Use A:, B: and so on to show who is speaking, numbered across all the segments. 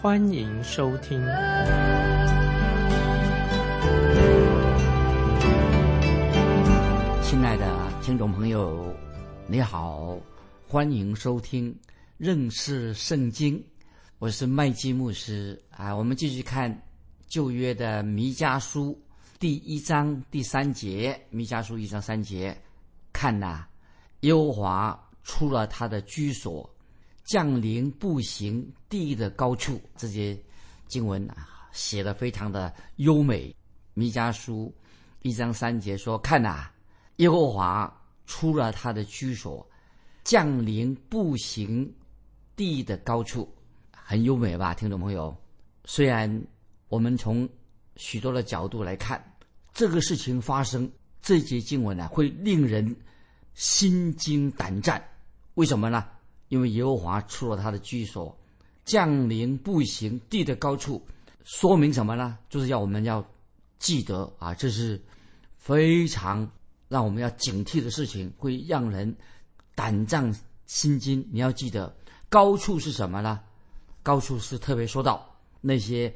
A: 欢迎收听。
B: 亲爱的听众朋友，你好，欢迎收听认识圣经。我是麦基牧师啊，我们继续看旧约的弥迦书。第一章第三节，弥迦书一章三节，看呐，耶和华出了他的居所，降临步行地的高处。这些经文啊，写的非常的优美。弥迦书一章三节说：“看呐，耶和华出了他的居所，降临步行地的高处，很优美吧，听众朋友？虽然我们从许多的角度来看。”这个事情发生，这节经文呢会令人心惊胆战。为什么呢？因为耶和华出了他的居所，降临步行地的高处，说明什么呢？就是要我们要记得啊，这是非常让我们要警惕的事情，会让人胆战心惊。你要记得，高处是什么呢？高处是特别说到那些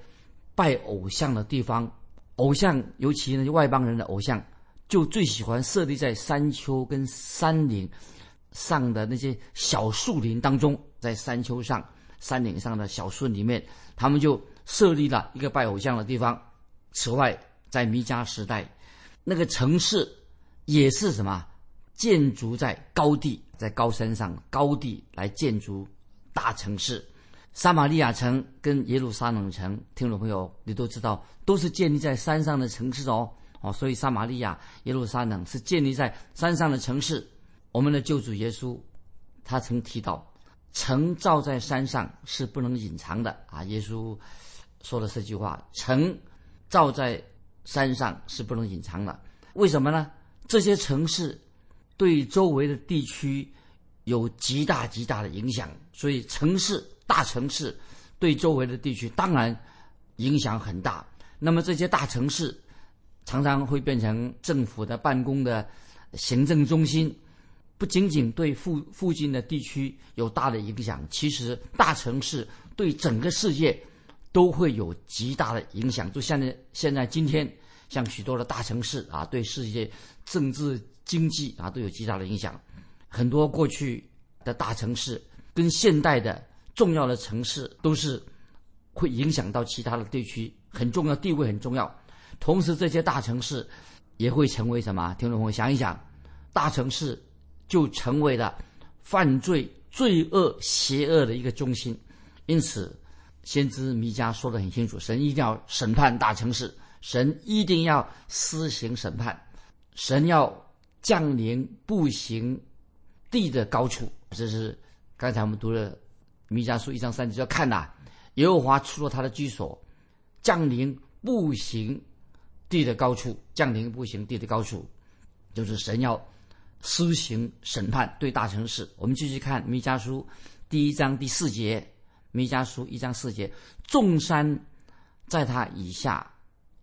B: 拜偶像的地方。偶像，尤其那些外邦人的偶像，就最喜欢设立在山丘跟山岭上的那些小树林当中，在山丘上、山顶上的小树里面，他们就设立了一个拜偶像的地方。此外，在弥迦时代，那个城市也是什么建筑在高地，在高山上高地来建筑大城市。撒玛利亚城跟耶路撒冷城，听众朋友，你都知道，都是建立在山上的城市哦。哦，所以撒玛利亚、耶路撒冷是建立在山上的城市。我们的救主耶稣，他曾提到，城造在山上是不能隐藏的啊。耶稣说了这句话：城造在山上是不能隐藏的。为什么呢？这些城市对周围的地区有极大极大的影响，所以城市。大城市对周围的地区当然影响很大。那么这些大城市常常会变成政府的办公的行政中心，不仅仅对附附近的地区有大的影响，其实大城市对整个世界都会有极大的影响。就现在现在今天，像许多的大城市啊，对世界政治经济啊都有极大的影响。很多过去的大城市跟现代的。重要的城市都是会影响到其他的地区，很重要，地位很重要。同时，这些大城市也会成为什么？听众朋友想一想，大城市就成为了犯罪、罪恶、邪恶的一个中心。因此，先知弥迦说得很清楚：神一定要审判大城市，神一定要施行审判，神要降临步行地的高处。这是刚才我们读了。弥迦书一章三节要看呐，耶和华出了他的居所，降临步行地的高处，降临步行地的高处，就是神要施行审判对大城市。我们继续看弥迦书第一章第四节，弥迦书一章四节，众山在他以下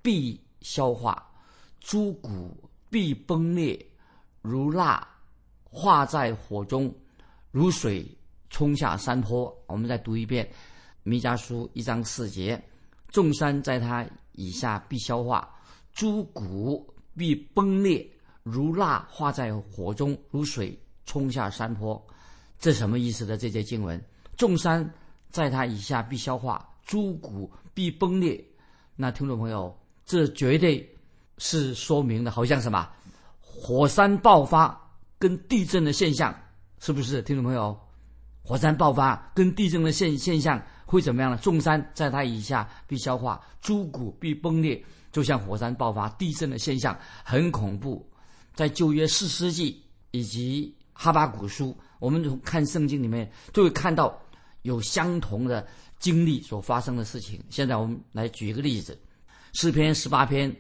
B: 必消化，诸谷必崩裂，如蜡化在火中，如水。冲下山坡，我们再读一遍《弥迦书》一章四节：众山在他以下必消化，诸谷必崩裂，如蜡化在火中，如水冲下山坡。这什么意思的？这节经文：众山在它以下必消化，诸谷必崩裂。那听众朋友，这绝对是说明的，好像什么火山爆发跟地震的现象，是不是？听众朋友？火山爆发跟地震的现现象会怎么样呢？众山在它以下必消化，诸谷必崩裂，就像火山爆发、地震的现象，很恐怖。在旧约四世纪以及哈巴古书，我们从看圣经里面就会看到有相同的经历所发生的事情。现在我们来举一个例子，诗篇十八篇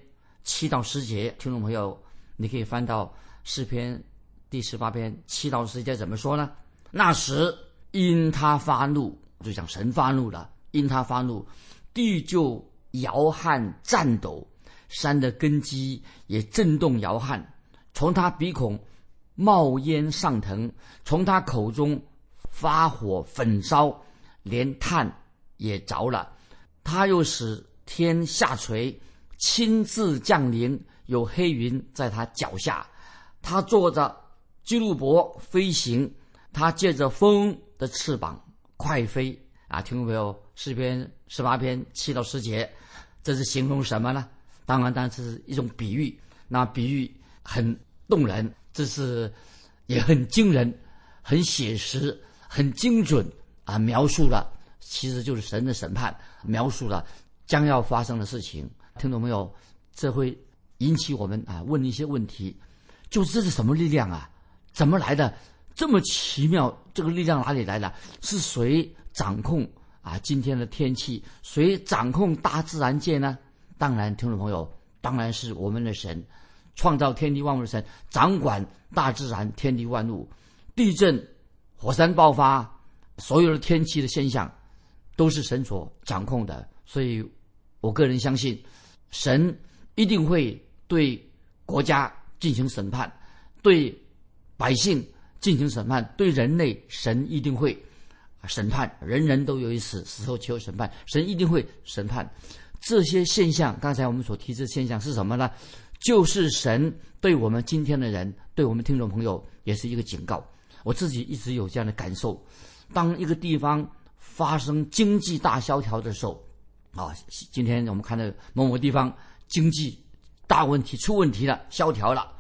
B: 七到十节，听众朋友，你可以翻到诗篇第十八篇七到十节怎么说呢？那时因他发怒，就讲神发怒了，因他发怒，地就摇撼颤抖，山的根基也震动摇撼，从他鼻孔。冒烟上腾，从他口中发火焚烧，连炭也着了。他又使天下垂，亲自降临，有黑云在他脚下。他坐着基路伯飞行，他借着风的翅膀快飞。啊，听众朋友，诗篇十八篇七到十节，这是形容什么呢？当然，当然是一种比喻。那比喻很动人。这是也很惊人、很写实、很精准啊！描述了其实就是神的审判，描述了将要发生的事情。听懂没有？这会引起我们啊问一些问题：就是这是什么力量啊？怎么来的？这么奇妙，这个力量哪里来的？是谁掌控啊今天的天气？谁掌控大自然界呢？当然，听众朋友，当然是我们的神。创造天地万物的神，掌管大自然天地万物，地震、火山爆发，所有的天气的现象，都是神所掌控的。所以，我个人相信，神一定会对国家进行审判，对百姓进行审判，对人类，神一定会审判。人人都有一死，死后求审判，神一定会审判这些现象。刚才我们所提的现象是什么呢？就是神对我们今天的人，对我们听众朋友也是一个警告。我自己一直有这样的感受：当一个地方发生经济大萧条的时候，啊，今天我们看到某某地方经济大问题出问题了，萧条了，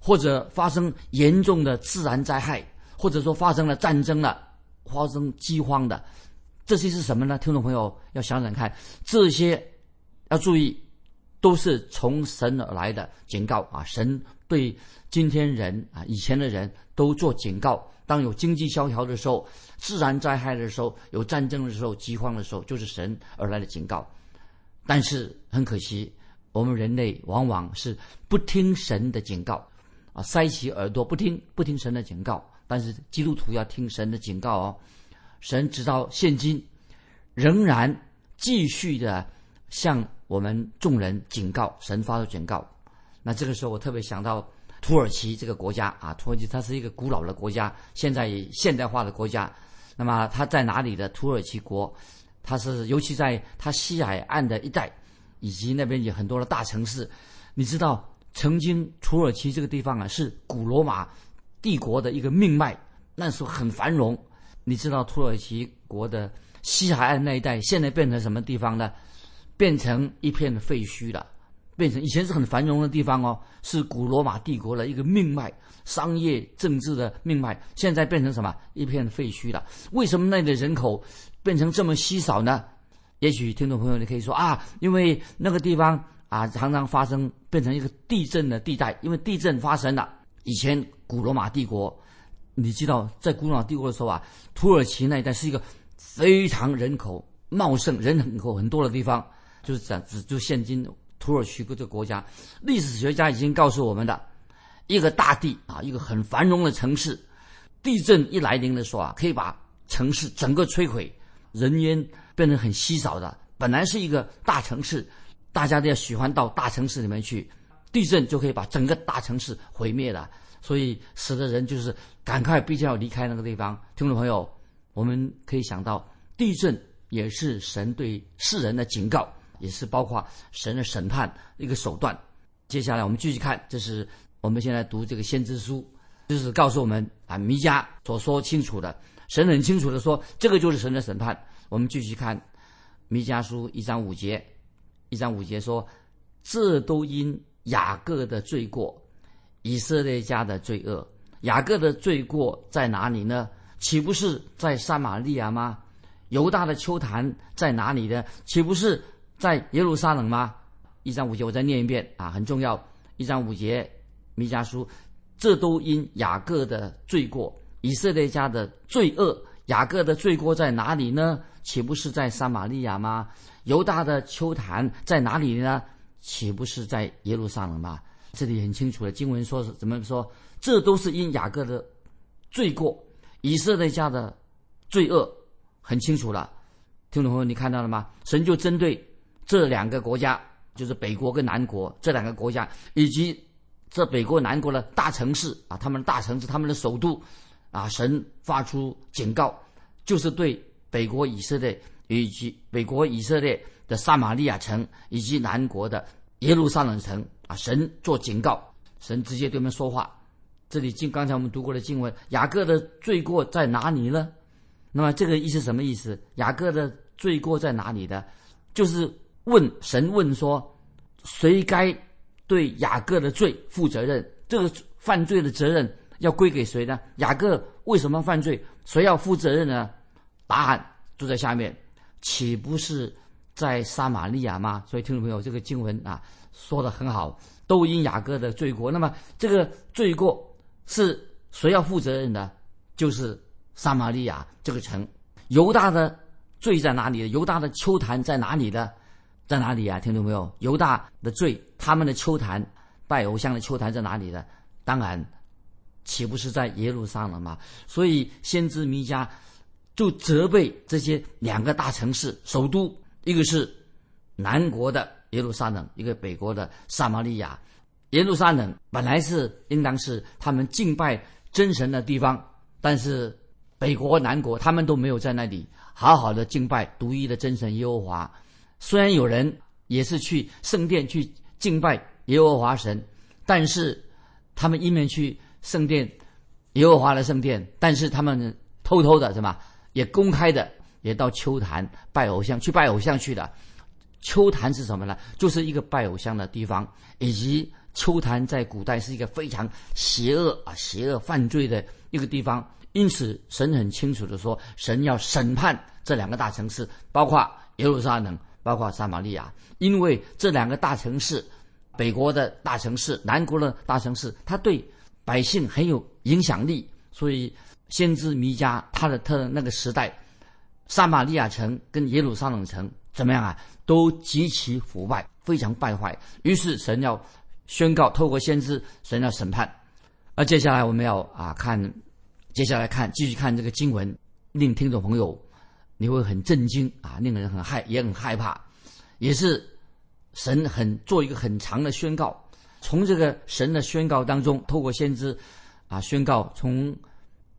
B: 或者发生严重的自然灾害，或者说发生了战争了，发生饥荒的，这些是什么呢？听众朋友要想想看，这些要注意。都是从神而来的警告啊！神对今天人啊，以前的人都做警告。当有经济萧条的时候，自然灾害的时候，有战争的时候，饥荒的时候，就是神而来的警告。但是很可惜，我们人类往往是不听神的警告啊，塞起耳朵不听，不听神的警告。但是基督徒要听神的警告哦。神直到现今仍然继续的向。我们众人警告神发出警告，那这个时候我特别想到土耳其这个国家啊，土耳其它是一个古老的国家，现在现代化的国家。那么它在哪里的土耳其国？它是尤其在它西海岸的一带，以及那边有很多的大城市。你知道，曾经土耳其这个地方啊，是古罗马帝国的一个命脉，那时候很繁荣。你知道土耳其国的西海岸那一带，现在变成什么地方呢？变成一片废墟了，变成以前是很繁荣的地方哦，是古罗马帝国的一个命脉，商业政治的命脉，现在变成什么一片废墟了？为什么那里的人口变成这么稀少呢？也许听众朋友你可以说啊，因为那个地方啊常常发生变成一个地震的地带，因为地震发生了。以前古罗马帝国，你知道在古罗马帝国的时候啊，土耳其那一带是一个非常人口茂盛、人口很多的地方。就是讲，指就现今土耳其这个国家，历史学家已经告诉我们的，一个大地啊，一个很繁荣的城市，地震一来临的时候啊，可以把城市整个摧毁，人烟变得很稀少的。本来是一个大城市，大家都要喜欢到大城市里面去，地震就可以把整个大城市毁灭了，所以使得人就是赶快必须要离开那个地方。听众朋友，我们可以想到，地震也是神对世人的警告。也是包括神的审判一个手段。接下来我们继续看，这是我们现在读这个先知书，就是告诉我们啊，弥迦所说清楚的，神很清楚的说，这个就是神的审判。我们继续看弥迦书一章五节，一章五节说，这都因雅各的罪过，以色列家的罪恶。雅各的罪过在哪里呢？岂不是在撒玛利亚吗？犹大的秋坛在哪里呢？岂不是？在耶路撒冷吗？一章五节，我再念一遍啊，很重要。一章五节，弥迦书，这都因雅各的罪过，以色列家的罪恶雅各的罪过在哪里呢？岂不是在撒玛利亚吗？犹大的秋坛在哪里呢？岂不是在耶路撒冷吗？这里很清楚的经文说是怎么说？这都是因雅各的罪过，以色列家的罪恶很清楚了。听众朋友，你看到了吗？神就针对这两个国家，就是北国跟南国这两个国家，以及这北国南国的大城市啊，他们的大城市，他们的首都啊，神发出警告，就是对北国以色列以及北国以色列的撒玛利亚城以及南国的耶路撒冷城啊，神做警告，神直接对他们说话。这里经刚才我们读过的经文，雅各的罪过在哪里呢？那么这个意思什么意思？雅各的罪过在哪里的？就是问神问说，谁该对雅各的罪负责任？这个犯罪的责任要归给谁呢？雅各为什么犯罪？谁要负责任呢？答案就在下面，岂不是在撒玛利亚吗？所以听众朋友，这个经文啊说的很好，都因雅各的罪过。那么这个罪过。是谁要负责任的？就是撒玛利亚这个城。犹大的罪在哪里？犹大的秋坛在哪里的？在哪里啊？听懂没有？犹大的罪，他们的秋坛拜偶像的秋坛在哪里的？当然，岂不是在耶路撒冷吗？所以先知弥迦就责备这些两个大城市首都，一个是南国的耶路撒冷，一个北国的撒玛利亚。耶路撒冷本来是应当是他们敬拜真神的地方，但是北国、南国他们都没有在那里好好的敬拜独一的真神耶和华。虽然有人也是去圣殿去敬拜耶和华神，但是他们一面去圣殿耶和华的圣殿，但是他们偷偷的，什么？也公开的也到秋坛拜偶像，去拜偶像去的。秋坛是什么呢？就是一个拜偶像的地方，以及。秋坛在古代是一个非常邪恶啊、邪恶犯罪的一个地方，因此神很清楚的说，神要审判这两个大城市，包括耶路撒冷，包括撒玛利亚，因为这两个大城市，北国的大城市、南国的大城市，它对百姓很有影响力，所以先知弥迦他的他那个时代，撒玛利亚城跟耶路撒冷城怎么样啊，都极其腐败，非常败坏，于是神要。宣告透过先知神要审判，而接下来我们要啊看，接下来看继续看这个经文，令听众朋友你会很震惊啊，令人很害也很害怕，也是神很做一个很长的宣告。从这个神的宣告当中，透过先知啊宣告，从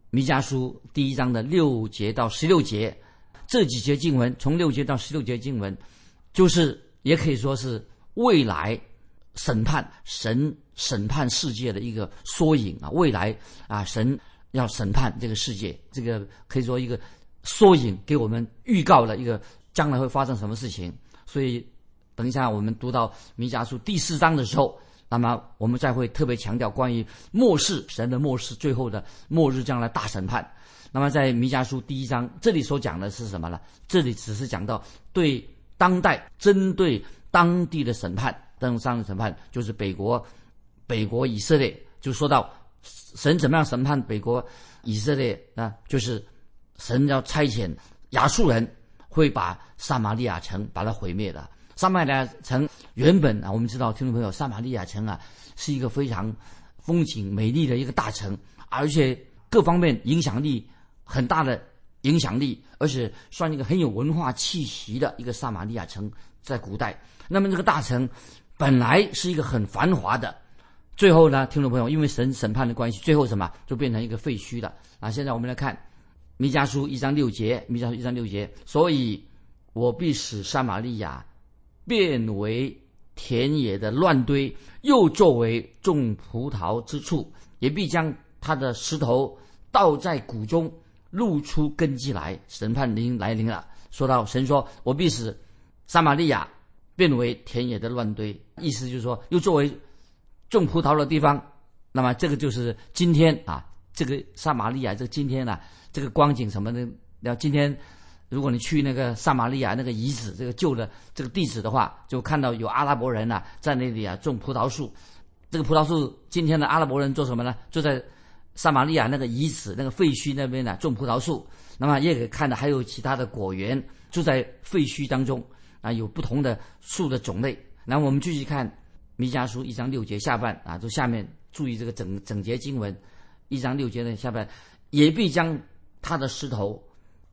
B: 弥迦书第一章的六节到十六节这几节经文，从六节到十六节经文，就是也可以说是未来。审判神审判世界的一个缩影啊，未来啊，神要审判这个世界，这个可以说一个缩影，给我们预告了一个将来会发生什么事情。所以，等一下我们读到弥迦书第四章的时候，那么我们再会特别强调关于末世神的末世最后的末日将来大审判。那么在弥迦书第一章这里所讲的是什么呢？这里只是讲到对当代针对当地的审判。登上的审判就是北国，北国以色列就说到神怎么样审判北国以色列啊？就是神要差遣亚述人会把撒玛利亚城把它毁灭的。撒玛利亚城原本啊，我们知道听众朋友，撒玛利亚城啊是一个非常风景美丽的一个大城，而且各方面影响力很大的影响力，而且算一个很有文化气息的一个撒玛利亚城，在古代。那么这个大城。本来是一个很繁华的，最后呢，听众朋友，因为神审判的关系，最后什么就变成一个废墟了啊！现在我们来看弥迦书一章六节，弥迦书一章六节，所以我必使撒玛利亚变为田野的乱堆，又作为种葡萄之处，也必将他的石头倒在谷中，露出根基来。审判临来临了，说到神说，我必使撒玛利亚。变为田野的乱堆，意思就是说，又作为种葡萄的地方。那么，这个就是今天啊，这个撒玛利亚，这个今天呢，这个光景什么的。然后今天，如果你去那个撒玛利亚那个遗址，这个旧的这个地址的话，就看到有阿拉伯人呐在那里啊种葡萄树。这个葡萄树，今天的阿拉伯人做什么呢？就在撒玛利亚那个遗址那个废墟那边呢种葡萄树，那么也可以看到还有其他的果园住在废墟当中啊，有不同的树的种类。然后我们继续看弥迦书一章六节下半啊，就下面注意这个整整节经文一章六节的下半，也必将他的石头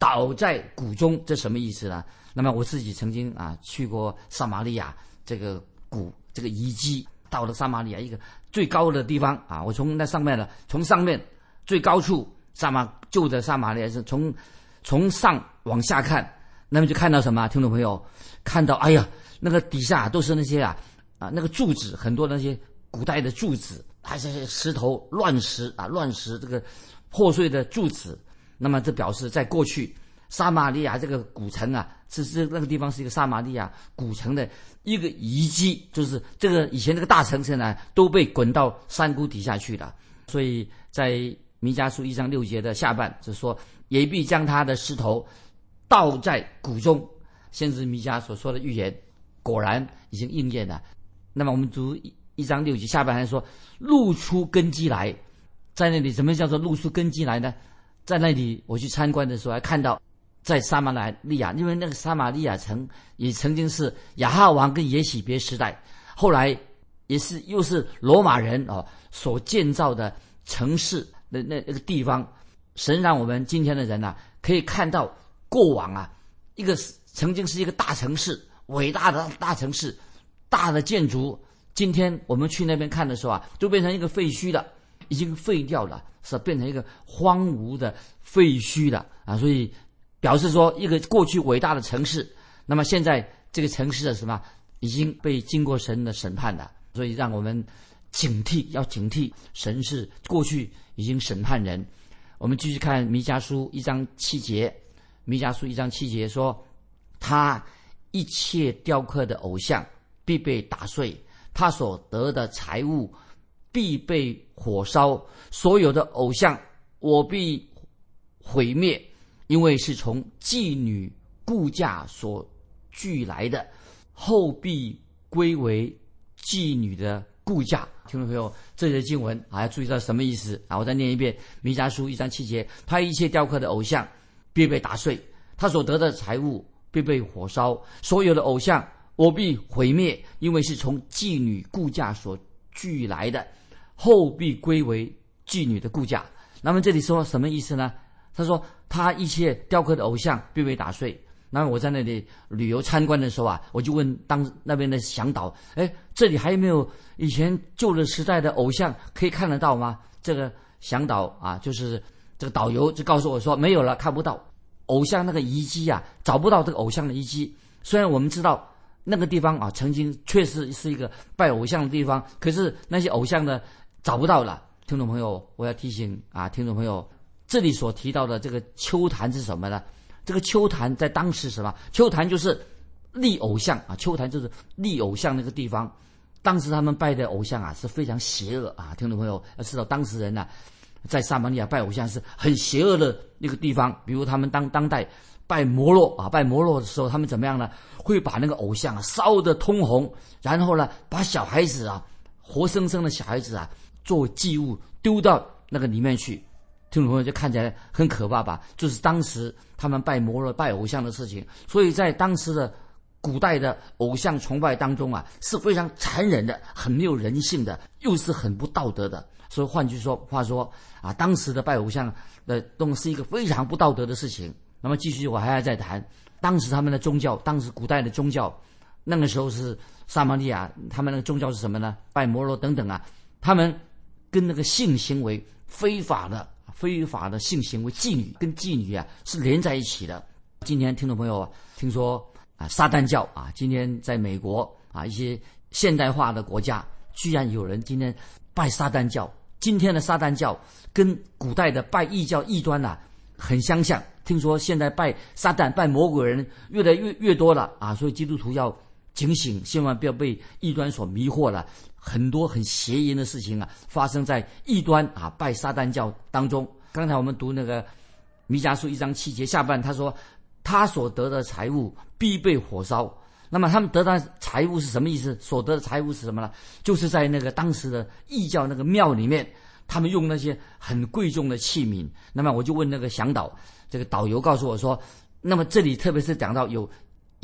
B: 倒在谷中，这什么意思呢？那么我自己曾经啊去过撒玛利亚这个谷这个遗迹，到了撒玛利亚一个最高的地方啊，我从那上面呢，从上面最高处撒玛旧的撒玛利亚是从从上往下看，那么就看到什么？听众朋友看到，哎呀，那个底下都是那些啊啊那个柱子，很多那些古代的柱子，还是石头乱石啊乱石这个破碎的柱子，那么这表示在过去。撒玛利亚这个古城啊，是是那个地方是一个撒玛利亚古城的一个遗迹，就是这个以前这个大城市呢都被滚到山谷底下去了。所以在弥迦书一章六节的下半，就说也必将他的石头倒在谷中。先知弥迦所说的预言果然已经应验了。那么我们读一章六节下半还说露出根基来，在那里什么叫做露出根基来呢？在那里我去参观的时候还看到。在撒马利亚，因为那个撒马利亚城也曾经是亚哈王跟耶喜别时代，后来也是又是罗马人哦所建造的城市的那那个地方。神让我们今天的人呐，可以看到过往啊，一个曾经是一个大城市，伟大的大城市，大的建筑。今天我们去那边看的时候啊，就变成一个废墟了，已经废掉了，是变成一个荒芜的废墟了啊，所以。表示说，一个过去伟大的城市，那么现在这个城市的什么已经被经过神的审判了，所以让我们警惕，要警惕神是过去已经审判人。我们继续看弥迦书一章七节，弥迦书一章七节说，他一切雕刻的偶像必被打碎，他所得的财物必被火烧，所有的偶像我必毁灭。因为是从妓女雇价所聚来的，后必归为妓女的雇价。听众朋友，这些经文啊，要注意到什么意思啊？我再念一遍：弥迦书一章七节，他一切雕刻的偶像必被打碎，他所得的财物必被火烧，所有的偶像我必毁灭，因为是从妓女雇价所聚来的，后必归为妓女的雇价。那么这里说什么意思呢？他说：“他一切雕刻的偶像必被打碎。”那么我在那里旅游参观的时候啊，我就问当那边的向导：“哎，这里还有没有以前旧的时代的偶像可以看得到吗？”这个向导啊，就是这个导游就告诉我说：“没有了，看不到偶像那个遗迹啊，找不到这个偶像的遗迹。虽然我们知道那个地方啊，曾经确实是一个拜偶像的地方，可是那些偶像呢，找不到了。”听众朋友，我要提醒啊，听众朋友。这里所提到的这个秋坛是什么呢？这个秋坛在当时什么？秋坛就是立偶像啊，秋坛就是立偶像那个地方。当时他们拜的偶像啊是非常邪恶啊，听众朋友要知道，当时人呢在撒玛利亚拜偶像是很邪恶的那个地方。比如他们当当代拜摩洛啊，拜摩洛的时候，他们怎么样呢？会把那个偶像啊烧得通红，然后呢把小孩子啊活生生的小孩子啊做祭物丢到那个里面去。听众朋友就看起来很可怕吧？就是当时他们拜摩罗、拜偶像的事情，所以在当时的古代的偶像崇拜当中啊，是非常残忍的，很没有人性的，又是很不道德的。所以换句说话说啊，当时的拜偶像的东是一个非常不道德的事情。那么继续，我还要再谈当时他们的宗教，当时古代的宗教，那个时候是萨玛利亚，他们那个宗教是什么呢？拜摩罗等等啊，他们跟那个性行为非法的。非法的性行为，妓女跟妓女啊是连在一起的。今天听众朋友听说啊，撒旦教啊，今天在美国啊一些现代化的国家，居然有人今天拜撒旦教。今天的撒旦教跟古代的拜异教异端呐很相像。听说现在拜撒旦、拜魔鬼人越来越越多了啊，所以基督徒要警醒，千万不要被异端所迷惑了。很多很邪淫的事情啊，发生在异端啊拜撒旦教当中。刚才我们读那个弥迦书一章七节下半，他说他所得的财物必被火烧。那么他们得到财物是什么意思？所得的财物是什么呢？就是在那个当时的异教那个庙里面，他们用那些很贵重的器皿。那么我就问那个向导，这个导游告诉我说，那么这里特别是讲到有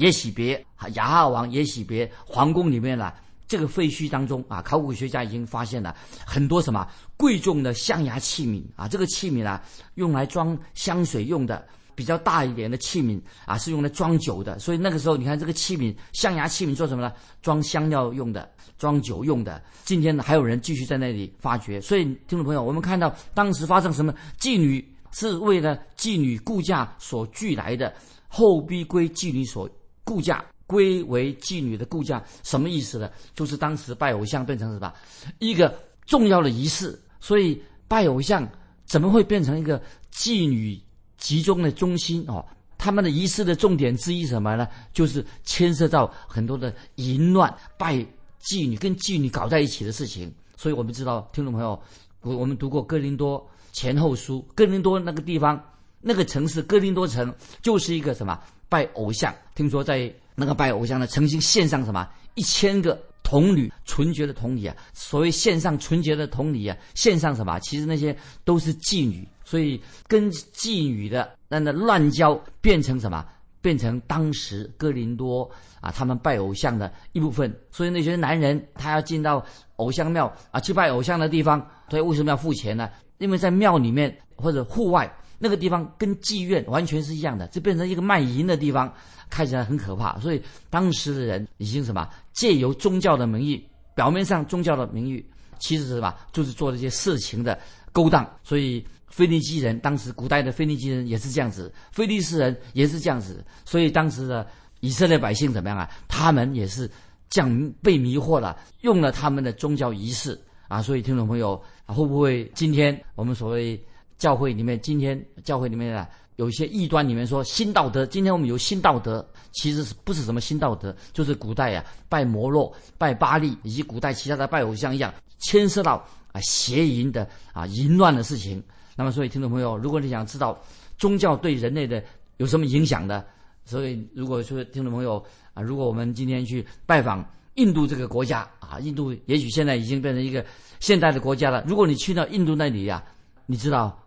B: 耶喜别雅哈王耶喜别皇宫里面了。这个废墟当中啊，考古学家已经发现了很多什么贵重的象牙器皿啊。这个器皿啊，用来装香水用的，比较大一点的器皿啊，是用来装酒的。所以那个时候，你看这个器皿，象牙器皿做什么呢？装香料用的，装酒用的。今天呢，还有人继续在那里发掘。所以，听众朋友，我们看到当时发生什么？妓女是为了妓女顾嫁所聚来的，后逼归妓女所顾嫁。归为妓女的顾家什么意思呢？就是当时拜偶像变成什么一个重要的仪式，所以拜偶像怎么会变成一个妓女集中的中心哦？他们的仪式的重点之一什么呢？就是牵涉到很多的淫乱、拜妓女跟妓女搞在一起的事情。所以我们知道，听众朋友，我我们读过哥林多前后书，哥林多那个地方那个城市哥林多城就是一个什么拜偶像？听说在。那个拜偶像呢，曾经献上什么一千个童女纯洁的童女啊？所谓献上纯洁的童女啊，献上什么？其实那些都是妓女，所以跟妓女的那那乱交变成什么？变成当时哥林多啊，他们拜偶像的一部分。所以那些男人他要进到偶像庙啊去拜偶像的地方，所以为什么要付钱呢？因为在庙里面或者户外那个地方跟妓院完全是一样的，这变成一个卖淫的地方。看起来很可怕，所以当时的人已经什么借由宗教的名义，表面上宗教的名义，其实是什么就是做这些色情的勾当。所以腓尼基人当时古代的腓尼基人也是这样子，菲利斯人也是这样子。所以当时的以色列百姓怎么样啊？他们也是这样被迷惑了，用了他们的宗教仪式啊。所以听众朋友，会不会今天我们所谓教会里面，今天教会里面啊？有一些异端里面说新道德，今天我们有新道德，其实是不是什么新道德？就是古代呀拜摩洛、拜巴利以及古代其他的拜偶像一样，牵涉到啊邪淫的啊淫乱的事情。那么，所以听众朋友，如果你想知道宗教对人类的有什么影响的，所以如果说听众朋友啊，如果我们今天去拜访印度这个国家啊，印度也许现在已经变成一个现代的国家了。如果你去到印度那里呀，你知道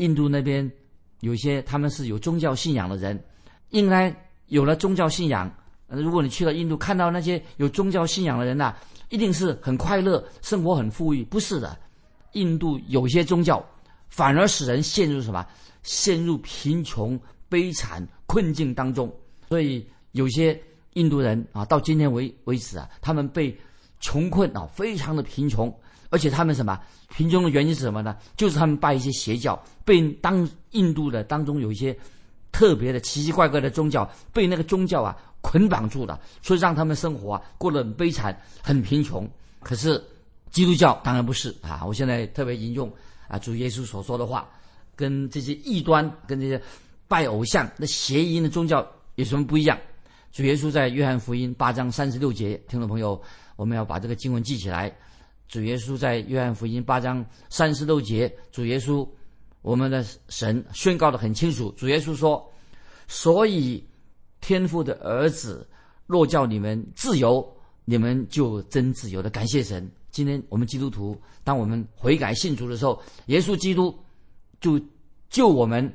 B: 印度那边。有些他们是有宗教信仰的人，应该有了宗教信仰。如果你去了印度，看到那些有宗教信仰的人呐，一定是很快乐，生活很富裕。不是的，印度有些宗教反而使人陷入什么？陷入贫穷、悲惨、困境当中。所以有些印度人啊，到今天为为止啊，他们被穷困啊，非常的贫穷。而且他们什么贫穷的原因是什么呢？就是他们拜一些邪教，被当印度的当中有一些特别的奇奇怪怪的宗教，被那个宗教啊捆绑住了，所以让他们生活啊过得很悲惨、很贫穷。可是基督教当然不是啊！我现在特别引用啊主耶稣所说的话，跟这些异端、跟这些拜偶像、那邪淫的宗教有什么不一样？主耶稣在约翰福音八章三十六节，听众朋友，我们要把这个经文记起来。主耶稣在约翰福音八章三十六节，主耶稣，我们的神宣告的很清楚。主耶稣说：“所以天父的儿子若叫你们自由，你们就真自由的。”感谢神。今天我们基督徒，当我们悔改信主的时候，耶稣基督就救我们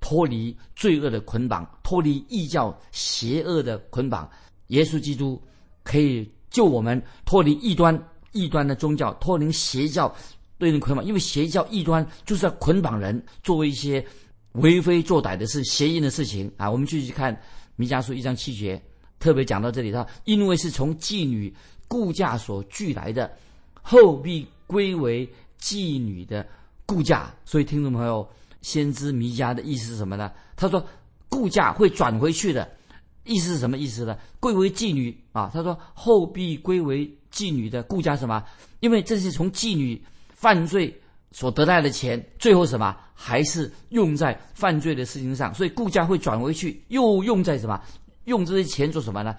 B: 脱离罪恶的捆绑，脱离异教邪恶的捆绑。耶稣基督可以救我们脱离异端。异端的宗教脱离邪教对应捆绑，因为邪教异端就是要捆绑人，做一些为非作歹的事、邪淫的事情啊。我们继续看弥迦书一章七节，特别讲到这里，他因为是从妓女顾嫁所聚来的，后必归为妓女的顾嫁。所以听众朋友，先知弥迦的意思是什么呢？他说顾嫁会转回去的，意思是什么意思呢？归为妓女啊。他说后必归为。妓女的顾家什么？因为这是从妓女犯罪所得来的钱，最后什么还是用在犯罪的事情上，所以顾家会转回去，又用在什么？用这些钱做什么呢？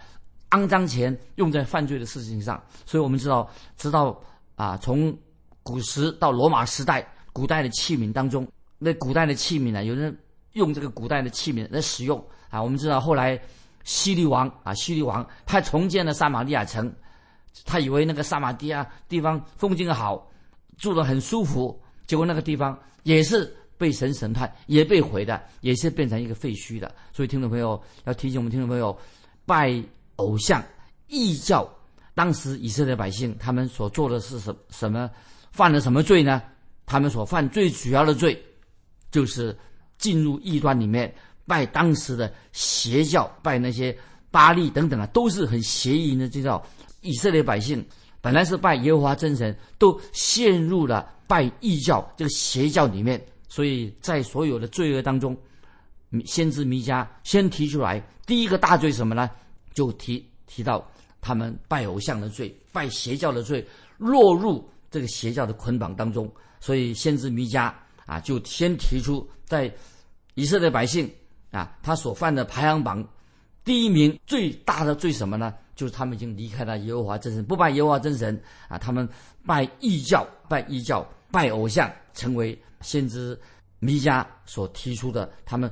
B: 肮脏钱用在犯罪的事情上。所以我们知道，知道啊，从古时到罗马时代，古代的器皿当中，那古代的器皿呢，有人用这个古代的器皿来使用啊。我们知道后来西律王啊，西律王他重建了撒玛利亚城。他以为那个撒马蒂亚地方风景好，住得很舒服，结果那个地方也是被神审判，也被毁的，也是变成一个废墟的。所以听众朋友要提醒我们听众朋友，拜偶像、异教，当时以色列百姓他们所做的是什什么？犯了什么罪呢？他们所犯最主要的罪，就是进入异端里面拜当时的邪教，拜那些巴利等等啊，都是很邪淫的。这叫以色列百姓本来是拜耶和华真神，都陷入了拜异教这个邪教里面。所以在所有的罪恶当中，先知弥迦先提出来第一个大罪什么呢？就提提到他们拜偶像的罪，拜邪教的罪，落入这个邪教的捆绑当中。所以先知弥迦啊，就先提出在以色列百姓啊，他所犯的排行榜第一名最大的罪什么呢？就是他们已经离开了耶和华真神，不拜耶和华真神啊，他们拜异教，拜异教，拜偶像，成为先知弥迦所提出的他们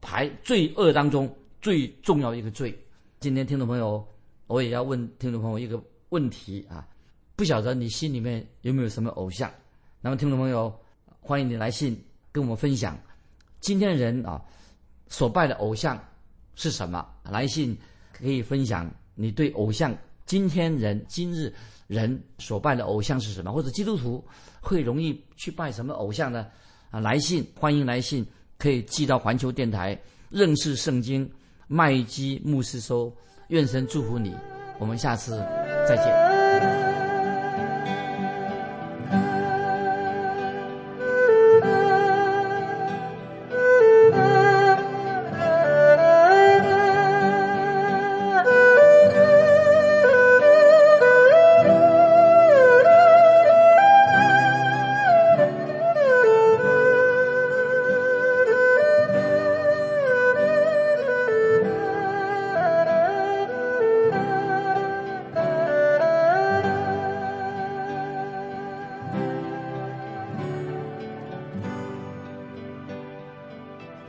B: 排罪恶当中最重要一个罪。今天听众朋友，我也要问听众朋友一个问题啊，不晓得你心里面有没有什么偶像？那么，听众朋友，欢迎你来信跟我们分享，今天的人啊所拜的偶像是什么？来信可以分享你对偶像今天人今日人所拜的偶像是什么？或者基督徒会容易去拜什么偶像呢？啊，来信欢迎来信，可以寄到环球电台认识圣经麦基牧师收。愿神祝福你，我们下次再见。